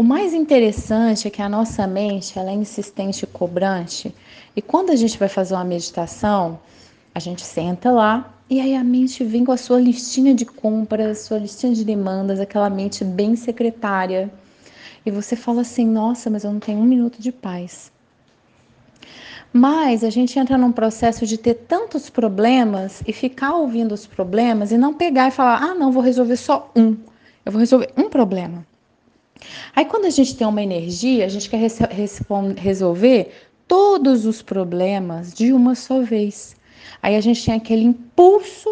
O mais interessante é que a nossa mente ela é insistente e cobrante. E quando a gente vai fazer uma meditação, a gente senta lá e aí a mente vem com a sua listinha de compras, sua listinha de demandas, aquela mente bem secretária. E você fala assim: nossa, mas eu não tenho um minuto de paz. Mas a gente entra num processo de ter tantos problemas e ficar ouvindo os problemas e não pegar e falar: ah, não, vou resolver só um. Eu vou resolver um problema. Aí, quando a gente tem uma energia, a gente quer resolver todos os problemas de uma só vez. Aí a gente tem aquele impulso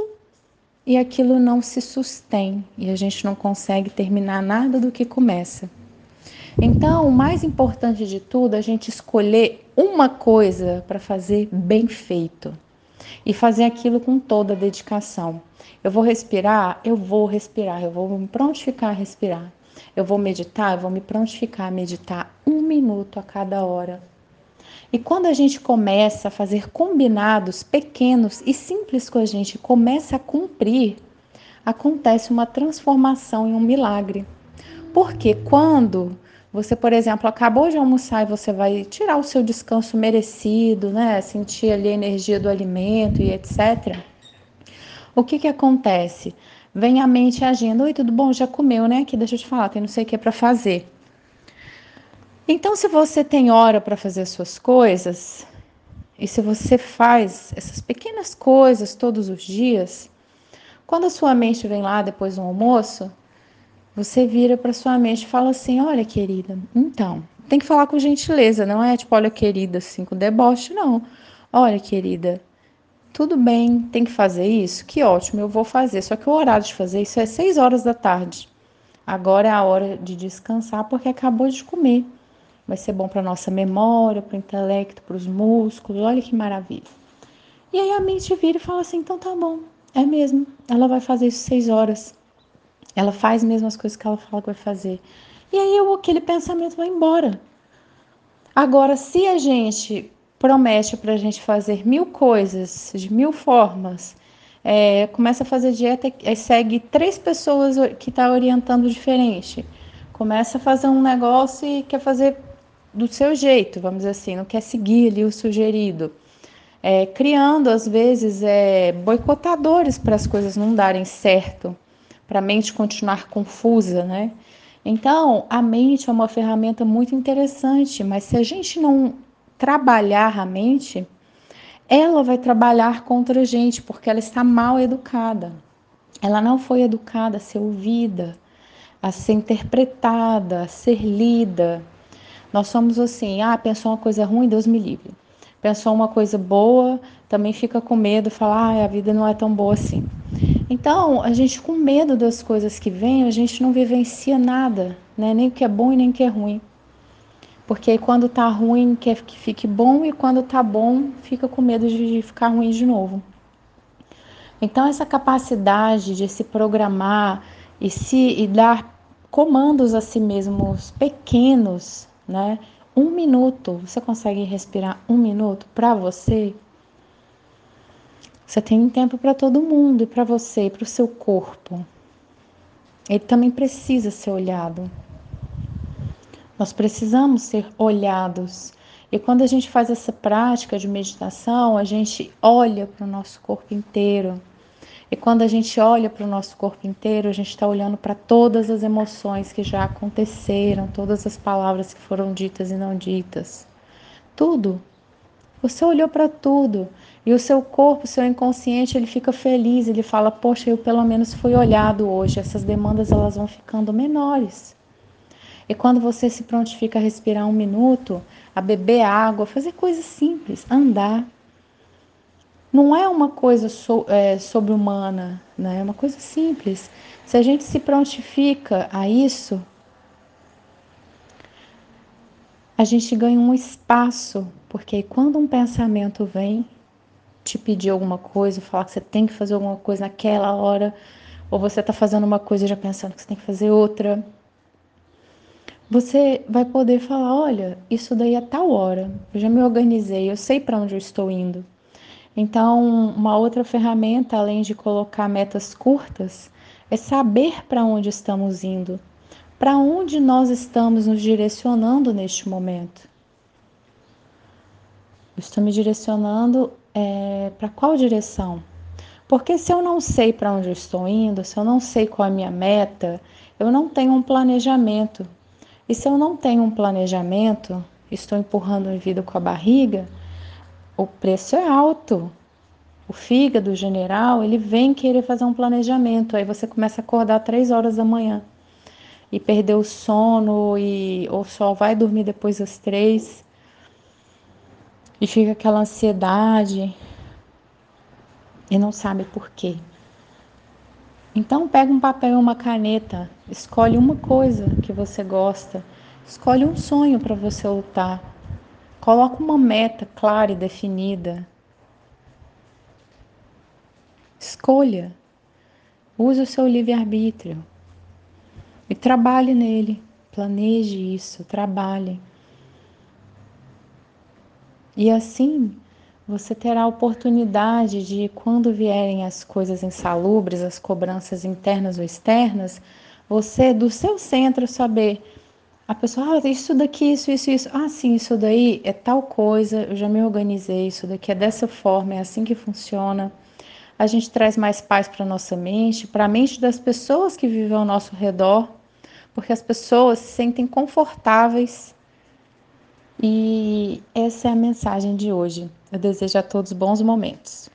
e aquilo não se sustém e a gente não consegue terminar nada do que começa. Então, o mais importante de tudo é a gente escolher uma coisa para fazer bem feito e fazer aquilo com toda a dedicação. Eu vou respirar, eu vou respirar, eu vou me prontificar a respirar. Eu vou meditar, eu vou me prontificar a meditar um minuto a cada hora. E quando a gente começa a fazer combinados pequenos e simples com a gente, começa a cumprir, acontece uma transformação em um milagre. Porque quando você, por exemplo, acabou de almoçar e você vai tirar o seu descanso merecido, né? Sentir ali a energia do alimento e etc. O que que acontece? Vem a mente agindo, oi, tudo bom? Já comeu, né? Aqui, deixa eu te falar, tem não sei o que para fazer. Então, se você tem hora para fazer as suas coisas, e se você faz essas pequenas coisas todos os dias, quando a sua mente vem lá depois do almoço, você vira para sua mente e fala assim: Olha, querida, então, tem que falar com gentileza, não é tipo, olha, querida, assim, com deboche, não. Olha, querida, tudo bem, tem que fazer isso? Que ótimo, eu vou fazer. Só que o horário de fazer isso é seis horas da tarde. Agora é a hora de descansar porque acabou de comer vai ser bom para nossa memória, para o intelecto, para os músculos. Olha que maravilha. E aí a mente vira e fala assim: então tá bom, é mesmo. Ela vai fazer isso seis horas. Ela faz mesmo as coisas que ela fala que vai fazer. E aí aquele pensamento vai embora. Agora, se a gente promete para a gente fazer mil coisas, de mil formas, é, começa a fazer dieta e segue três pessoas que está orientando diferente, começa a fazer um negócio e quer fazer do seu jeito, vamos dizer assim, não quer seguir ali o sugerido. É, criando, às vezes, é, boicotadores para as coisas não darem certo, para a mente continuar confusa, né? Então, a mente é uma ferramenta muito interessante, mas se a gente não trabalhar a mente, ela vai trabalhar contra a gente, porque ela está mal educada. Ela não foi educada a ser ouvida, a ser interpretada, a ser lida, nós somos assim, ah, pensou uma coisa ruim, Deus me livre. Pensou uma coisa boa, também fica com medo, fala, ah, a vida não é tão boa assim. Então, a gente com medo das coisas que vêm, a gente não vivencia nada, né? Nem o que é bom e nem o que é ruim. Porque quando tá ruim, quer que fique bom, e quando tá bom, fica com medo de ficar ruim de novo. Então, essa capacidade de se programar e se e dar comandos a si mesmos pequenos né? Um minuto, você consegue respirar um minuto para você? Você tem um tempo para todo mundo e para você e para o seu corpo. Ele também precisa ser olhado. Nós precisamos ser olhados. E quando a gente faz essa prática de meditação, a gente olha para o nosso corpo inteiro. E quando a gente olha para o nosso corpo inteiro, a gente está olhando para todas as emoções que já aconteceram, todas as palavras que foram ditas e não ditas. Tudo. Você olhou para tudo. E o seu corpo, o seu inconsciente, ele fica feliz, ele fala: "Poxa, eu pelo menos fui olhado hoje". Essas demandas elas vão ficando menores. E quando você se prontifica a respirar um minuto, a beber água, fazer coisas simples, andar, não é uma coisa so, é, sobre-humana, né? é uma coisa simples. Se a gente se prontifica a isso, a gente ganha um espaço, porque quando um pensamento vem te pedir alguma coisa, falar que você tem que fazer alguma coisa naquela hora, ou você está fazendo uma coisa já pensando que você tem que fazer outra, você vai poder falar: olha, isso daí é tal hora, eu já me organizei, eu sei para onde eu estou indo. Então, uma outra ferramenta, além de colocar metas curtas, é saber para onde estamos indo. Para onde nós estamos nos direcionando neste momento? Eu estou me direcionando é, para qual direção? Porque se eu não sei para onde eu estou indo, se eu não sei qual é a minha meta, eu não tenho um planejamento. E se eu não tenho um planejamento, estou empurrando a vida com a barriga, o preço é alto. O fígado general, ele vem querer fazer um planejamento. Aí você começa a acordar três horas da manhã e perder o sono e ou só vai dormir depois das três e fica aquela ansiedade e não sabe por quê. Então pega um papel e uma caneta, escolhe uma coisa que você gosta, escolhe um sonho para você lutar. Coloca uma meta clara e definida. Escolha. Use o seu livre-arbítrio e trabalhe nele. Planeje isso, trabalhe. E assim você terá a oportunidade de, quando vierem as coisas insalubres, as cobranças internas ou externas, você, do seu centro, saber. A pessoa, ah, isso daqui, isso, isso, isso. Ah, sim, isso daí é tal coisa, eu já me organizei, isso daqui é dessa forma, é assim que funciona. A gente traz mais paz para nossa mente, para a mente das pessoas que vivem ao nosso redor, porque as pessoas se sentem confortáveis. E essa é a mensagem de hoje. Eu desejo a todos bons momentos.